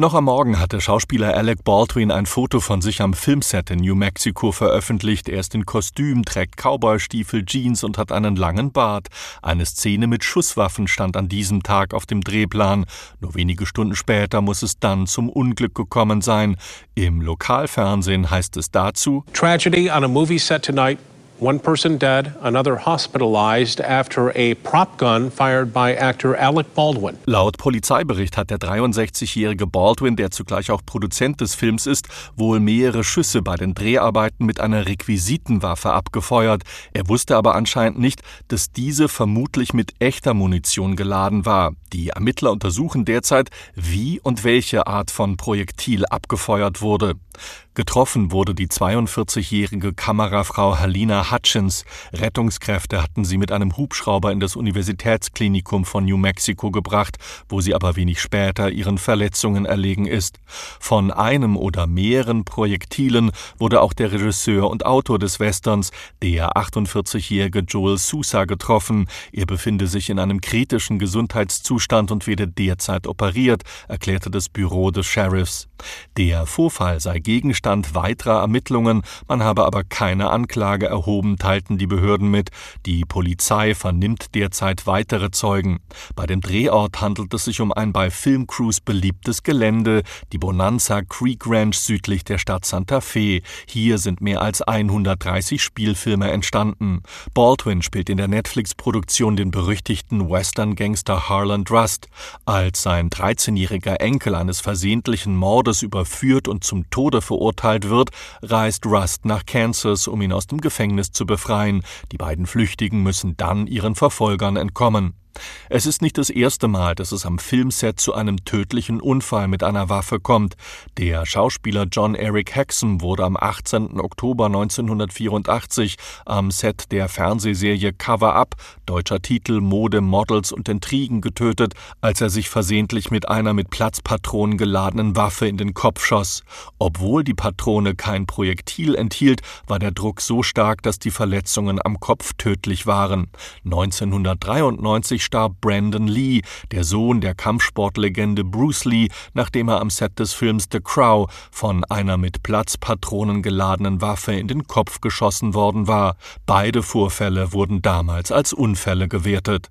Noch am Morgen hatte Schauspieler Alec Baldwin ein Foto von sich am Filmset in New Mexico veröffentlicht. Er ist in Kostüm, trägt Cowboystiefel, Jeans und hat einen langen Bart. Eine Szene mit Schusswaffen stand an diesem Tag auf dem Drehplan. Nur wenige Stunden später muss es dann zum Unglück gekommen sein. Im Lokalfernsehen heißt es dazu Tragedy on a movie set tonight. One person dead, another hospitalized after a prop gun fired by actor Alec Baldwin. Laut Polizeibericht hat der 63-jährige Baldwin, der zugleich auch Produzent des Films ist, wohl mehrere Schüsse bei den Dreharbeiten mit einer Requisitenwaffe abgefeuert. Er wusste aber anscheinend nicht, dass diese vermutlich mit echter Munition geladen war. Die Ermittler untersuchen derzeit, wie und welche Art von Projektil abgefeuert wurde. Getroffen wurde die 42-jährige Kamerafrau Halina Hutchins. Rettungskräfte hatten sie mit einem Hubschrauber in das Universitätsklinikum von New Mexico gebracht, wo sie aber wenig später ihren Verletzungen erlegen ist. Von einem oder mehreren Projektilen wurde auch der Regisseur und Autor des Westerns, der 48-jährige Joel Sousa, getroffen. Er befinde sich in einem kritischen Gesundheitszustand und werde derzeit operiert, erklärte das Büro des Sheriffs. Der Vorfall sei Gegenstand weiterer Ermittlungen, man habe aber keine Anklage erhoben, teilten die Behörden mit. Die Polizei vernimmt derzeit weitere Zeugen. Bei dem Drehort handelt es sich um ein bei Filmcrews beliebtes Gelände, die Bonanza Creek Ranch südlich der Stadt Santa Fe. Hier sind mehr als 130 Spielfilme entstanden. Baldwin spielt in der Netflix-Produktion den berüchtigten Western-Gangster Harlan Rust. Als sein 13-jähriger Enkel eines versehentlichen Mordes überführt und zum Tode verurteilt wird, reist Rust nach Kansas, um ihn aus dem Gefängnis zu befreien. Die beiden Flüchtigen müssen dann ihren Verfolgern entkommen. Es ist nicht das erste Mal, dass es am Filmset zu einem tödlichen Unfall mit einer Waffe kommt. Der Schauspieler John Eric Hexam wurde am 18. Oktober 1984 am Set der Fernsehserie Cover Up, deutscher Titel Mode, Models und Intrigen, getötet, als er sich versehentlich mit einer mit Platzpatronen geladenen Waffe in den Kopf schoss. Obwohl die Patrone kein Projektil enthielt, war der Druck so stark, dass die Verletzungen am Kopf tödlich waren. 1993 1990 starb Brandon Lee, der Sohn der Kampfsportlegende Bruce Lee, nachdem er am Set des Films The Crow von einer mit Platzpatronen geladenen Waffe in den Kopf geschossen worden war. Beide Vorfälle wurden damals als Unfälle gewertet